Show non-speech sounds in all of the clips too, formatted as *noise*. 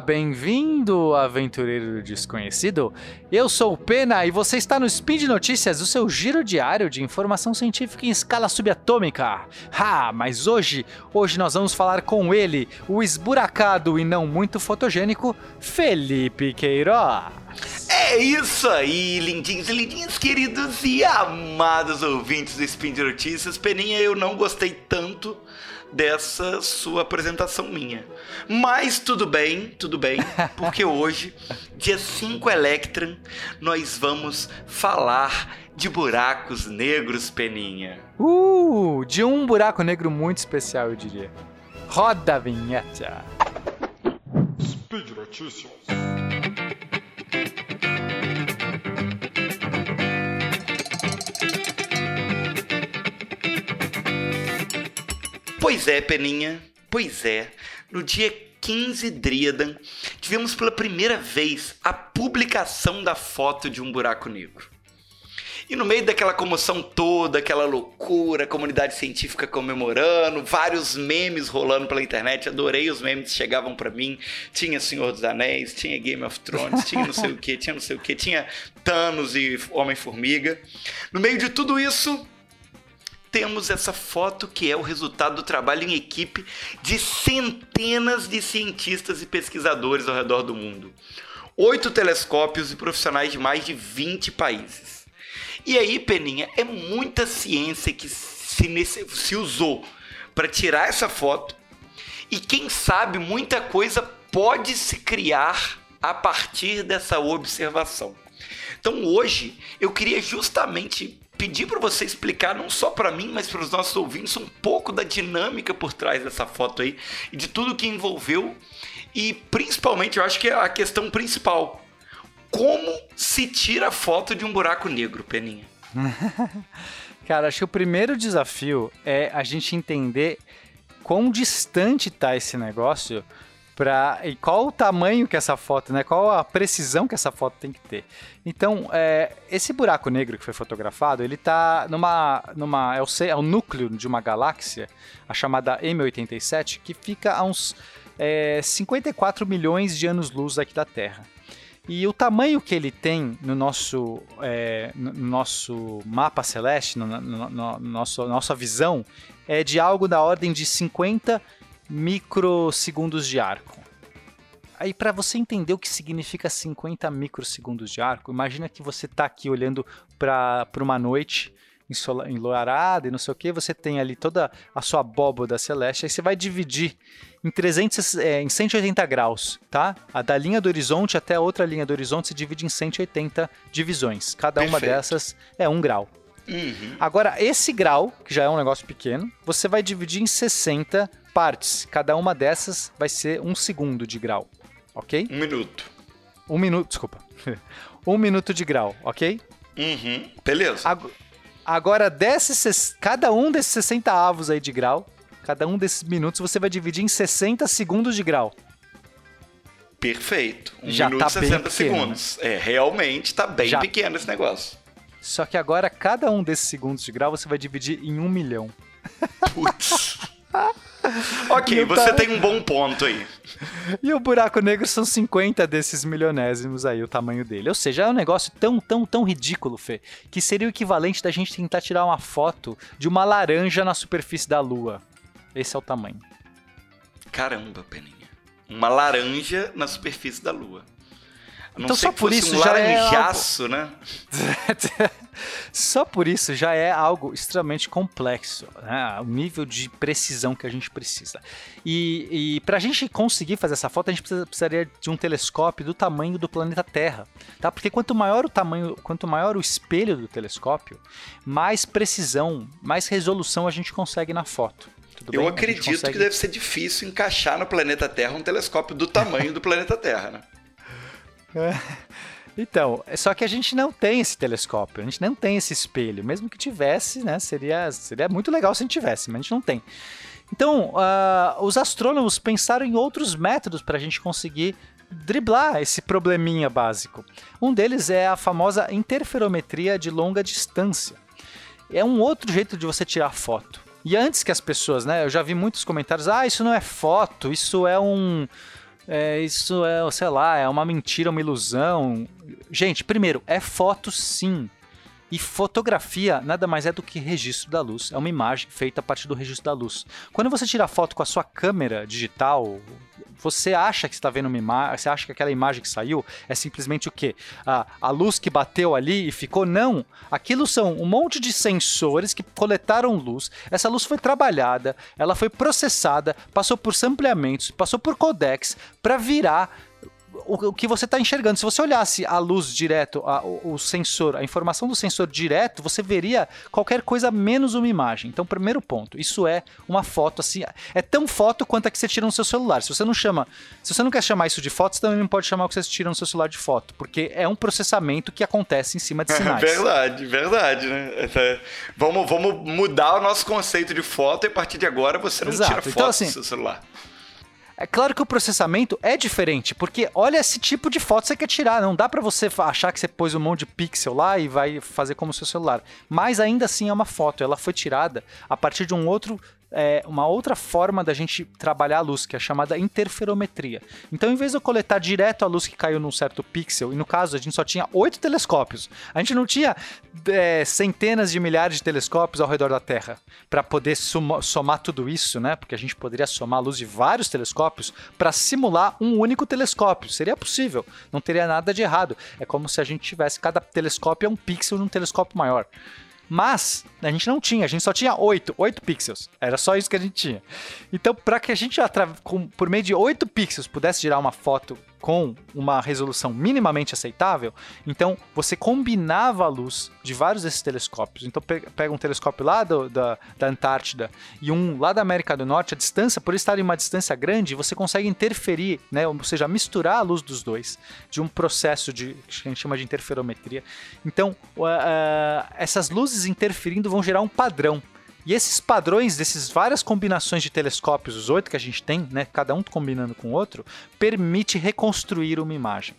Bem-vindo, aventureiro desconhecido. Eu sou o Pena e você está no Speed Notícias, o seu giro diário de informação científica em escala subatômica. Ah, mas hoje, hoje nós vamos falar com ele, o esburacado e não muito fotogênico Felipe Queiroz. É isso aí, lindinhos e lindinhas, queridos e amados ouvintes do Spin de Notícias. Peninha, eu não gostei tanto dessa sua apresentação minha. Mas tudo bem, tudo bem, *laughs* porque hoje, dia 5 Electron, nós vamos falar de buracos negros, Peninha. Uh, de um buraco negro muito especial, eu diria. Roda a vinheta. Speed Notícias. Pois é, Peninha, pois é. No dia 15 Dríadan, tivemos pela primeira vez a publicação da foto de um buraco negro. E no meio daquela comoção toda, aquela loucura, comunidade científica comemorando, vários memes rolando pela internet, adorei os memes que chegavam para mim. Tinha Senhor dos Anéis, tinha Game of Thrones, tinha não sei o que, tinha não sei o que, tinha Thanos e Homem-Formiga. No meio de tudo isso, temos essa foto que é o resultado do trabalho em equipe de centenas de cientistas e pesquisadores ao redor do mundo. Oito telescópios e profissionais de mais de 20 países. E aí, Peninha, é muita ciência que se, se usou para tirar essa foto. E quem sabe muita coisa pode se criar a partir dessa observação. Então hoje eu queria justamente pedir para você explicar não só para mim, mas para os nossos ouvintes um pouco da dinâmica por trás dessa foto aí e de tudo que envolveu e principalmente eu acho que é a questão principal. Como se tira foto de um buraco negro, Peninha? *laughs* Cara, acho que o primeiro desafio é a gente entender quão distante está esse negócio Pra, e qual o tamanho que essa foto, né? Qual a precisão que essa foto tem que ter. Então, é, esse buraco negro que foi fotografado, ele está numa, numa é, o, é o núcleo de uma galáxia, a chamada M87, que fica a uns é, 54 milhões de anos-luz daqui da Terra. E o tamanho que ele tem no nosso, é, no nosso mapa celeste, no, no, no, nosso, nossa visão, é de algo da ordem de 50 microsegundos de arco. Aí, para você entender o que significa 50 microsegundos de arco, imagina que você está aqui olhando para uma noite enluarada e não sei o que, você tem ali toda a sua abóboda celeste, aí você vai dividir em, 300, é, em 180 graus, tá? A da linha do horizonte até a outra linha do horizonte se divide em 180 divisões. Cada Perfeito. uma dessas é um grau. Uhum. Agora, esse grau, que já é um negócio pequeno, você vai dividir em 60 partes. Cada uma dessas vai ser um segundo de grau, ok? Um minuto. Um minuto, desculpa. *laughs* um minuto de grau, ok? Uhum, beleza. Ag agora, desses, cada um desses 60 avos aí de grau, cada um desses minutos, você vai dividir em 60 segundos de grau. Perfeito. Um Já minuto tá e 60 pequeno, segundos. Né? É, realmente tá bem Já... pequeno esse negócio. Só que agora, cada um desses segundos de grau, você vai dividir em um milhão. Putz. *laughs* *laughs* ok, você tem um bom ponto aí. E o buraco negro são 50 desses milionésimos aí, o tamanho dele. Ou seja, é um negócio tão, tão, tão ridículo, Fê, que seria o equivalente da gente tentar tirar uma foto de uma laranja na superfície da Lua. Esse é o tamanho. Caramba, Peninha. Uma laranja na superfície da Lua. Não então só por isso um já é algo... né? *laughs* só por isso já é algo extremamente complexo, né? O nível de precisão que a gente precisa. E, e para a gente conseguir fazer essa foto, a gente precisa, precisaria de um telescópio do tamanho do planeta Terra, tá? Porque quanto maior o tamanho, quanto maior o espelho do telescópio, mais precisão, mais resolução a gente consegue na foto. Eu bem? acredito consegue... que deve ser difícil encaixar no planeta Terra um telescópio do tamanho do planeta Terra, né? *laughs* Então, só que a gente não tem esse telescópio, a gente não tem esse espelho. Mesmo que tivesse, né, seria, seria muito legal se a gente tivesse, mas a gente não tem. Então, uh, os astrônomos pensaram em outros métodos para a gente conseguir driblar esse probleminha básico. Um deles é a famosa interferometria de longa distância. É um outro jeito de você tirar foto. E antes que as pessoas, né, eu já vi muitos comentários, ah, isso não é foto, isso é um é, isso é, sei lá, é uma mentira, uma ilusão. Gente, primeiro, é foto sim. E fotografia nada mais é do que registro da luz. É uma imagem feita a partir do registro da luz. Quando você tira foto com a sua câmera digital, você acha que está vendo uma imagem, você acha que aquela imagem que saiu é simplesmente o quê? A, a luz que bateu ali e ficou? Não. Aquilo são um monte de sensores que coletaram luz. Essa luz foi trabalhada, ela foi processada, passou por sampleamentos, passou por codecs para virar o, o que você está enxergando. Se você olhasse a luz direto, a, o, o, sensor, a informação do sensor direto, você veria qualquer coisa menos uma imagem. Então, primeiro ponto, isso é uma foto assim, é tão foto quanto a que você tira no seu celular. Se você não chama, se você não quer chamar isso de foto, você também não pode chamar o que você tira no seu celular de foto, porque é um processamento que acontece em cima de *laughs* sinais. verdade, verdade, né? Essa, vamos, vamos mudar o nosso conceito de foto e a partir de agora você não Exato. tira foto então, assim, do seu celular. É claro que o processamento é diferente, porque olha esse tipo de foto que você quer tirar. Não dá para você achar que você pôs um monte de pixel lá e vai fazer como o seu celular. Mas ainda assim é uma foto. Ela foi tirada a partir de um outro é, uma outra forma da gente trabalhar a luz, que é chamada interferometria. Então, em vez de eu coletar direto a luz que caiu num certo pixel, e no caso a gente só tinha oito telescópios, a gente não tinha é, centenas de milhares de telescópios ao redor da Terra para poder somar tudo isso, né? Porque a gente poderia somar a luz de vários telescópios para simular um único telescópio. Seria possível, não teria nada de errado. É como se a gente tivesse cada telescópio é um pixel num telescópio maior. Mas a gente não tinha, a gente só tinha 8, 8 pixels. Era só isso que a gente tinha. Então, para que a gente, por meio de 8 pixels, pudesse tirar uma foto com uma resolução minimamente aceitável, então você combinava a luz de vários desses telescópios. Então pega um telescópio lá do, da, da Antártida e um lá da América do Norte, a distância, por estar em uma distância grande, você consegue interferir, né, ou seja, misturar a luz dos dois, de um processo de, que a gente chama de interferometria. Então, uh, uh, essas luzes interferindo vão gerar um padrão. E esses padrões dessas várias combinações de telescópios, os oito que a gente tem, né, cada um combinando com o outro, permite reconstruir uma imagem.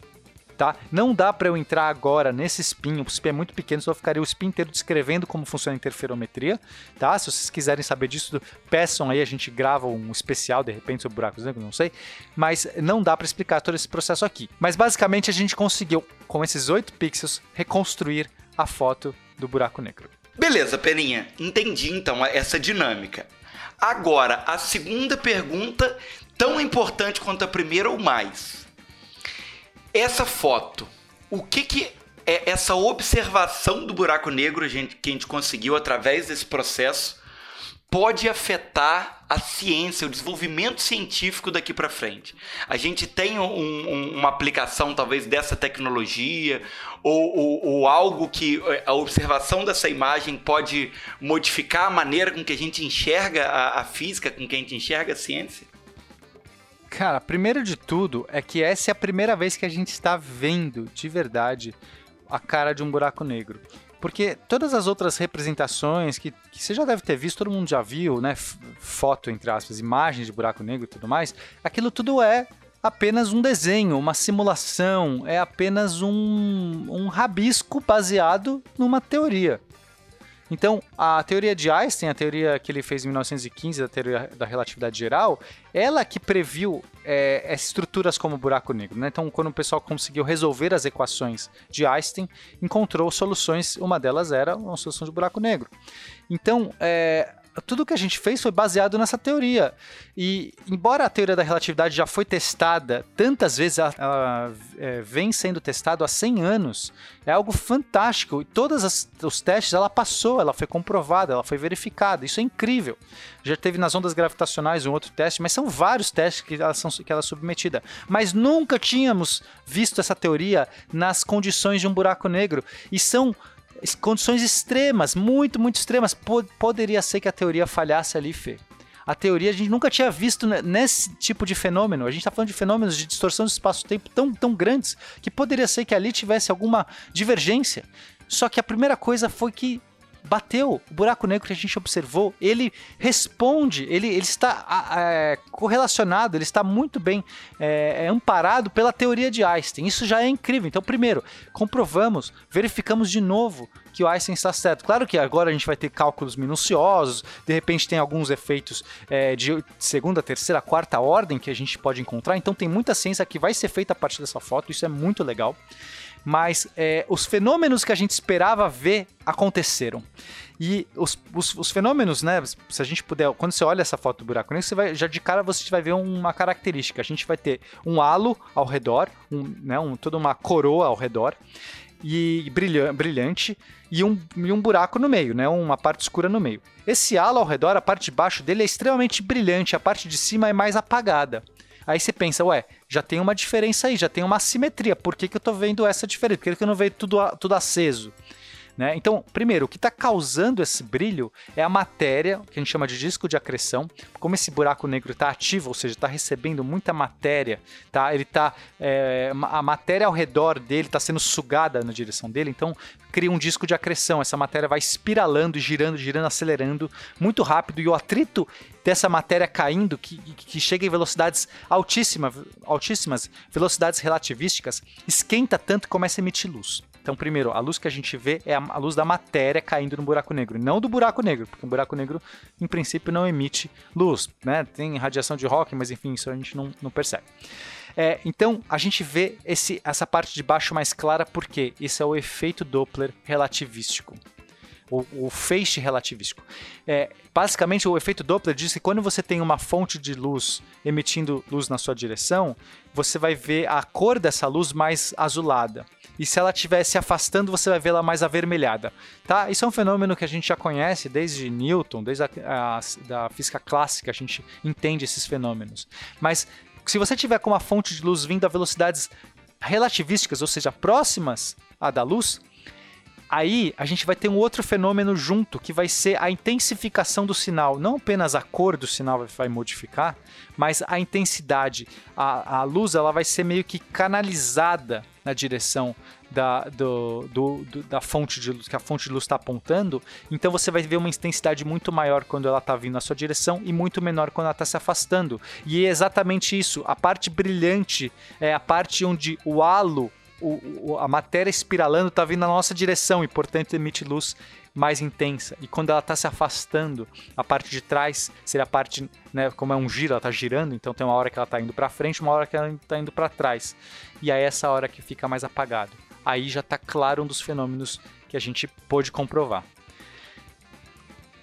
Tá? Não dá para eu entrar agora nesse spin, o spin é muito pequeno, só ficaria o spin inteiro descrevendo como funciona a interferometria, tá? Se vocês quiserem saber disso, peçam aí, a gente grava um especial de repente sobre buracos negros, não sei, mas não dá para explicar todo esse processo aqui. Mas basicamente a gente conseguiu, com esses oito pixels, reconstruir a foto do buraco negro. Beleza, Peninha. Entendi então essa dinâmica. Agora, a segunda pergunta, tão importante quanto a primeira ou mais. Essa foto, o que que é essa observação do buraco negro que a gente conseguiu através desse processo pode afetar a ciência, o desenvolvimento científico daqui para frente. A gente tem um, um, uma aplicação talvez dessa tecnologia ou, ou, ou, algo que eh, a observação dessa imagem pode modificar a maneira com que a gente enxerga a, a física, com que a gente enxerga a ciência? Cara, primeiro de tudo é que essa é a primeira vez que a gente está vendo de verdade a cara de um buraco negro. Porque todas as outras representações que, que você já deve ter visto, todo mundo já viu, né? Foto, entre aspas, imagens de buraco negro e tudo mais, aquilo tudo é apenas um desenho, uma simulação, é apenas um, um rabisco baseado numa teoria. Então, a teoria de Einstein, a teoria que ele fez em 1915, a teoria da relatividade geral, ela que previu é, estruturas como buraco negro. Né? Então, quando o pessoal conseguiu resolver as equações de Einstein, encontrou soluções, uma delas era uma solução de buraco negro. Então, é, tudo que a gente fez foi baseado nessa teoria. E, embora a teoria da relatividade já foi testada tantas vezes, ela, ela é, vem sendo testada há 100 anos, é algo fantástico. E todos os testes ela passou, ela foi comprovada, ela foi verificada. Isso é incrível. Já teve nas ondas gravitacionais um outro teste, mas são vários testes que ela, são, que ela é submetida. Mas nunca tínhamos visto essa teoria nas condições de um buraco negro. E são condições extremas, muito, muito extremas. poderia ser que a teoria falhasse ali, Fê. A teoria a gente nunca tinha visto nesse tipo de fenômeno. A gente está falando de fenômenos de distorção do espaço-tempo tão, tão grandes que poderia ser que ali tivesse alguma divergência. Só que a primeira coisa foi que bateu. O buraco negro que a gente observou, ele responde, ele, ele está é, correlacionado, ele está muito bem é, é, amparado pela teoria de Einstein. Isso já é incrível. Então, primeiro, comprovamos, verificamos de novo que o Einstein está certo. Claro que agora a gente vai ter cálculos minuciosos, de repente tem alguns efeitos é, de segunda, terceira, quarta ordem que a gente pode encontrar, então tem muita ciência que vai ser feita a partir dessa foto, isso é muito legal. Mas é, os fenômenos que a gente esperava ver aconteceram. E os, os, os, fenômenos, né? Se a gente puder, quando você olha essa foto do buraco negro, você vai, já de cara você vai ver uma característica. A gente vai ter um halo ao redor, um, né, um, toda uma coroa ao redor e brilhante e um, e um buraco no meio, né? Uma parte escura no meio. Esse halo ao redor, a parte de baixo dele é extremamente brilhante, a parte de cima é mais apagada. Aí você pensa, ué, já tem uma diferença aí, já tem uma assimetria. Por que, que eu tô vendo essa diferença? Por que, que eu não vejo tudo, tudo aceso? Né? Então, primeiro, o que está causando esse brilho é a matéria, que a gente chama de disco de acreção. Como esse buraco negro está ativo, ou seja, está recebendo muita matéria, tá? Ele tá, é, a matéria ao redor dele está sendo sugada na direção dele, então cria um disco de acreção. Essa matéria vai espiralando, girando, girando, acelerando muito rápido e o atrito dessa matéria caindo, que, que chega em velocidades altíssimas, altíssimas, velocidades relativísticas, esquenta tanto que começa a emitir luz. Então, primeiro, a luz que a gente vê é a luz da matéria caindo no buraco negro, não do buraco negro, porque o buraco negro, em princípio, não emite luz, né? Tem radiação de Hawking, mas enfim, isso a gente não, não percebe. É, então, a gente vê esse, essa parte de baixo mais clara porque isso é o efeito Doppler relativístico o, o feixe relativístico. É, basicamente, o efeito Doppler diz que quando você tem uma fonte de luz emitindo luz na sua direção, você vai ver a cor dessa luz mais azulada. E se ela estiver se afastando, você vai vê-la mais avermelhada. Tá? Isso é um fenômeno que a gente já conhece desde Newton, desde a, a da física clássica, a gente entende esses fenômenos. Mas se você tiver com uma fonte de luz vindo a velocidades relativísticas, ou seja, próximas à da luz, Aí a gente vai ter um outro fenômeno junto, que vai ser a intensificação do sinal. Não apenas a cor do sinal vai modificar, mas a intensidade. A, a luz ela vai ser meio que canalizada na direção da, do, do, do, da fonte de luz, que a fonte de luz está apontando. Então você vai ver uma intensidade muito maior quando ela está vindo na sua direção e muito menor quando ela está se afastando. E é exatamente isso. A parte brilhante é a parte onde o halo o, o, a matéria espiralando está vindo na nossa direção e, portanto, emite luz mais intensa. E quando ela está se afastando, a parte de trás seria a parte, né, como é um giro, ela está girando, então tem uma hora que ela está indo para frente, uma hora que ela está indo para trás. E é essa hora que fica mais apagado. Aí já está claro um dos fenômenos que a gente pôde comprovar.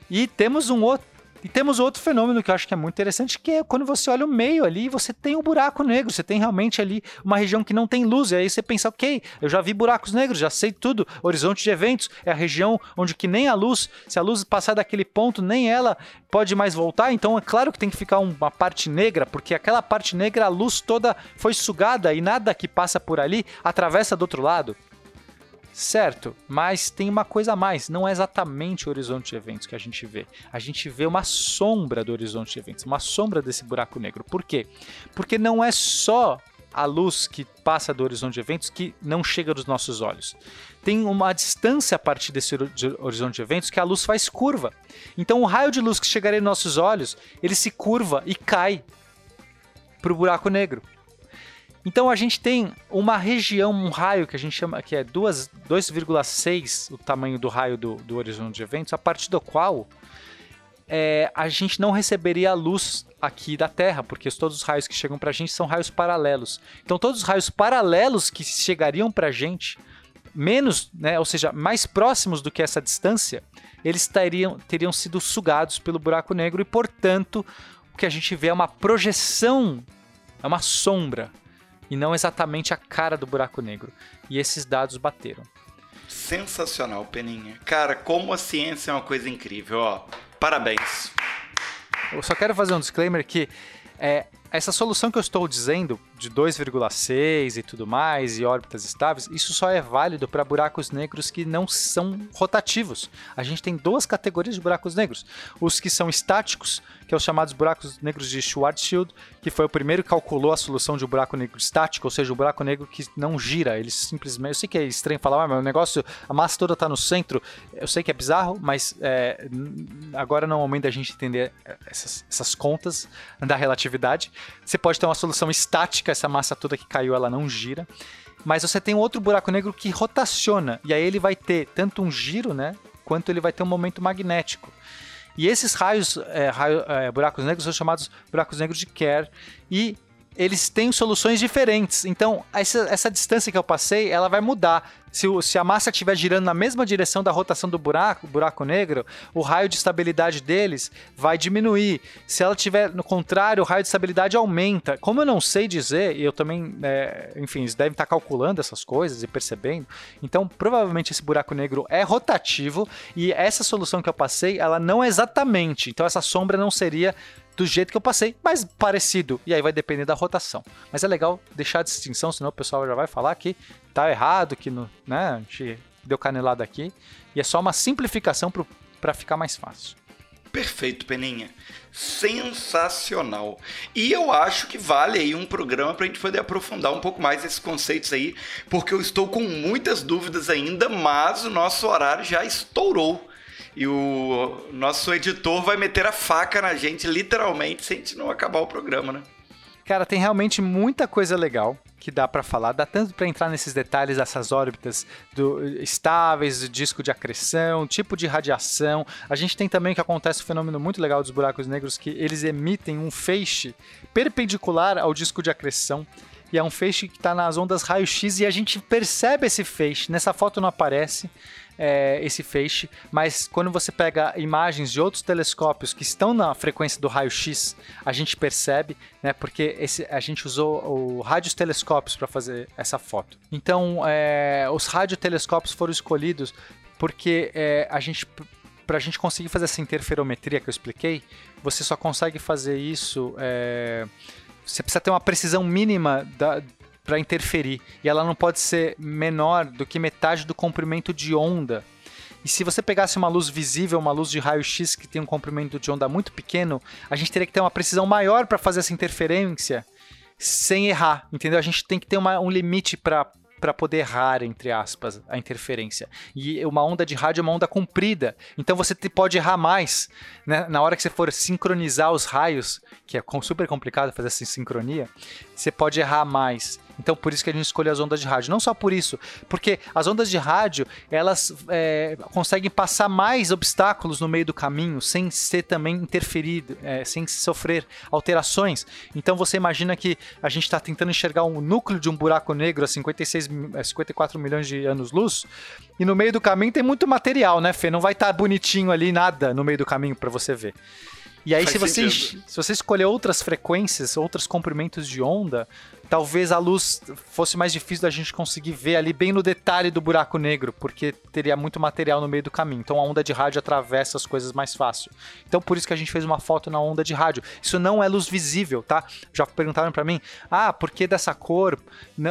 E temos um outro e temos outro fenômeno que eu acho que é muito interessante, que é quando você olha o meio ali, você tem um buraco negro, você tem realmente ali uma região que não tem luz, e aí você pensa, ok, eu já vi buracos negros, já sei tudo, horizonte de eventos é a região onde que nem a luz, se a luz passar daquele ponto, nem ela pode mais voltar, então é claro que tem que ficar uma parte negra, porque aquela parte negra, a luz toda foi sugada e nada que passa por ali atravessa do outro lado. Certo, mas tem uma coisa a mais, não é exatamente o horizonte de eventos que a gente vê. A gente vê uma sombra do horizonte de eventos, uma sombra desse buraco negro. Por quê? Porque não é só a luz que passa do horizonte de eventos que não chega dos nossos olhos. Tem uma distância a partir desse horizonte de eventos que a luz faz curva. Então o raio de luz que chegaria nos nossos olhos, ele se curva e cai para o buraco negro. Então a gente tem uma região, um raio que a gente chama que é 2,6 o tamanho do raio do, do horizonte de eventos, a partir do qual é, a gente não receberia a luz aqui da Terra, porque todos os raios que chegam para a gente são raios paralelos. Então todos os raios paralelos que chegariam para a gente, menos, né, ou seja, mais próximos do que essa distância, eles teriam, teriam sido sugados pelo buraco negro e, portanto, o que a gente vê é uma projeção, é uma sombra e não exatamente a cara do buraco negro. E esses dados bateram. Sensacional, Peninha. Cara, como a ciência é uma coisa incrível, ó. Parabéns. Eu só quero fazer um disclaimer que é, essa solução que eu estou dizendo de 2,6 e tudo mais, e órbitas estáveis, isso só é válido para buracos negros que não são rotativos. A gente tem duas categorias de buracos negros: os que são estáticos, que é os chamados buracos negros de Schwarzschild, que foi o primeiro que calculou a solução de um buraco negro estático, ou seja, um buraco negro que não gira, ele simplesmente. Eu sei que é estranho falar, mas o negócio, a massa toda está no centro, eu sei que é bizarro, mas é, agora não é o momento da gente entender essas, essas contas da relatividade. Você pode ter uma solução estática, essa massa toda que caiu, ela não gira. Mas você tem outro buraco negro que rotaciona, e aí ele vai ter tanto um giro, né, quanto ele vai ter um momento magnético. E esses raios, é, raio, é, buracos negros são chamados buracos negros de Kerr e eles têm soluções diferentes. Então, essa, essa distância que eu passei, ela vai mudar. Se, se a massa estiver girando na mesma direção da rotação do buraco, buraco negro, o raio de estabilidade deles vai diminuir. Se ela estiver no contrário, o raio de estabilidade aumenta. Como eu não sei dizer, e eu também, é, enfim, eles devem estar calculando essas coisas e percebendo. Então, provavelmente esse buraco negro é rotativo e essa solução que eu passei, ela não é exatamente. Então, essa sombra não seria do jeito que eu passei, mas parecido. E aí vai depender da rotação. Mas é legal deixar a distinção, senão o pessoal já vai falar que tá errado, que no, né, a gente deu canelada aqui. E é só uma simplificação para ficar mais fácil. Perfeito, Peninha. Sensacional. E eu acho que vale aí um programa para a gente poder aprofundar um pouco mais esses conceitos aí, porque eu estou com muitas dúvidas ainda, mas o nosso horário já estourou e o nosso editor vai meter a faca na gente, literalmente, se a gente não acabar o programa, né? Cara, tem realmente muita coisa legal que dá para falar, dá tanto para entrar nesses detalhes dessas órbitas do, estáveis, disco de acreção, tipo de radiação. A gente tem também que acontece um fenômeno muito legal dos buracos negros que eles emitem um feixe perpendicular ao disco de acreção e é um feixe que está nas ondas raio-x e a gente percebe esse feixe. Nessa foto não aparece, é, esse feixe, mas quando você pega imagens de outros telescópios que estão na frequência do raio-x, a gente percebe, né, porque esse, a gente usou o radiotelescópios para fazer essa foto. Então, é, os radiotelescópios foram escolhidos porque é, a gente para a gente conseguir fazer essa interferometria que eu expliquei, você só consegue fazer isso. É, você precisa ter uma precisão mínima da, para interferir. E ela não pode ser menor do que metade do comprimento de onda. E se você pegasse uma luz visível, uma luz de raio-x que tem um comprimento de onda muito pequeno, a gente teria que ter uma precisão maior para fazer essa interferência sem errar, entendeu? A gente tem que ter uma, um limite para para poder errar, entre aspas, a interferência. E uma onda de rádio é uma onda comprida, então você pode errar mais. Né? Na hora que você for sincronizar os raios, que é super complicado fazer essa sincronia, você pode errar mais. Então, por isso que a gente escolheu as ondas de rádio. Não só por isso, porque as ondas de rádio elas é, conseguem passar mais obstáculos no meio do caminho sem ser também interferido, é, sem sofrer alterações. Então, você imagina que a gente está tentando enxergar um núcleo de um buraco negro a 56, 54 é, milhões de anos-luz, e no meio do caminho tem muito material, né, Fê? Não vai estar tá bonitinho ali nada no meio do caminho para você ver. E aí, se você, se você escolher outras frequências, outros comprimentos de onda, talvez a luz fosse mais difícil da gente conseguir ver ali bem no detalhe do buraco negro, porque teria muito material no meio do caminho. Então a onda de rádio atravessa as coisas mais fácil. Então por isso que a gente fez uma foto na onda de rádio. Isso não é luz visível, tá? Já perguntaram para mim, ah, por que dessa cor?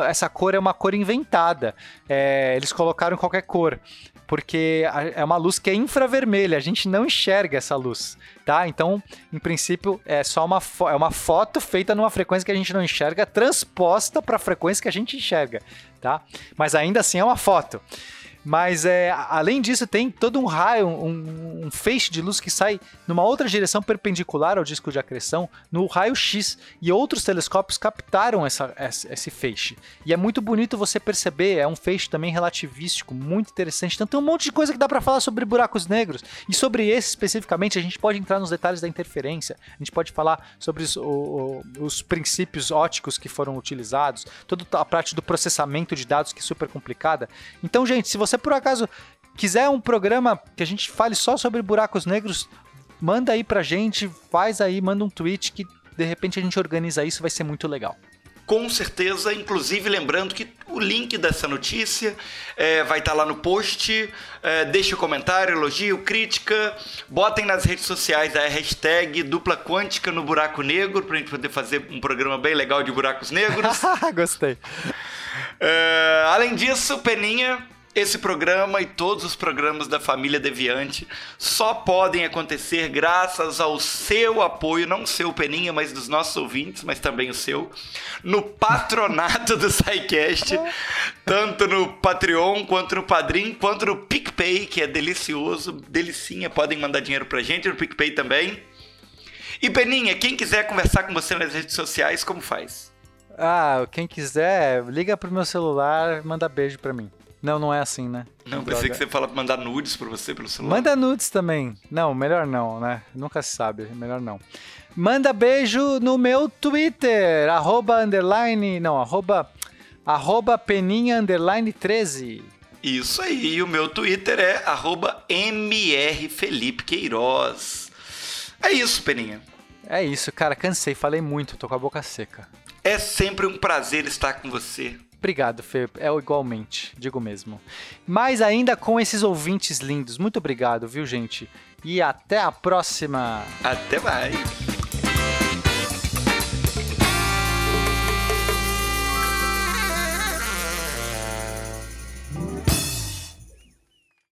essa cor é uma cor inventada. É, eles colocaram qualquer cor porque é uma luz que é infravermelha, a gente não enxerga essa luz, tá? Então, em princípio, é só uma, é uma foto feita numa frequência que a gente não enxerga, transposta para a frequência que a gente enxerga, tá? Mas ainda assim é uma foto. Mas é, além disso, tem todo um raio, um, um, feixe de luz que sai numa outra direção perpendicular ao disco de acreção, no raio X. E outros telescópios captaram essa, esse feixe. E é muito bonito você perceber, é um feixe também relativístico, muito interessante. Então tem um monte de coisa que dá para falar sobre buracos negros. E sobre esse especificamente, a gente pode entrar nos detalhes da interferência, a gente pode falar sobre os, o, os princípios óticos que foram utilizados, toda a parte do processamento de dados que é super complicada. Então, gente, se você você por acaso quiser um programa que a gente fale só sobre buracos negros, manda aí pra gente, faz aí, manda um tweet que de repente a gente organiza isso, vai ser muito legal. com certeza, inclusive lembrando que o link dessa notícia é, vai estar lá no post. É, deixe o um comentário, elogio, crítica. Botem nas redes sociais a hashtag dupla quântica no buraco negro para a gente poder fazer um programa bem legal de buracos negros. *laughs* Gostei. É, além disso, Peninha, esse programa e todos os programas da família Deviante só podem acontecer graças ao seu apoio, não seu Peninha, mas dos nossos ouvintes, mas também o seu, no patronato do SciCast, tanto no Patreon, quanto no Padrim, quanto no PicPay, que é delicioso, delicinha, podem mandar dinheiro pra gente no PicPay também. E Peninha, quem quiser conversar com você nas redes sociais, como faz? Ah, quem quiser, liga pro meu celular, manda beijo pra mim. Não, não é assim, né? Não, pensei que você fala mandar nudes pra você pelo celular. Manda nudes também. Não, melhor não, né? Nunca se sabe, melhor não. Manda beijo no meu Twitter, arroba underline, não, arroba, arroba peninha underline 13. Isso aí, o meu Twitter é arroba mrfelipequeiroz. É isso, Peninha. É isso, cara, cansei, falei muito, tô com a boca seca. É sempre um prazer estar com você. Obrigado, Fê. É igualmente, digo mesmo. Mais ainda com esses ouvintes lindos. Muito obrigado, viu, gente? E até a próxima. Até mais.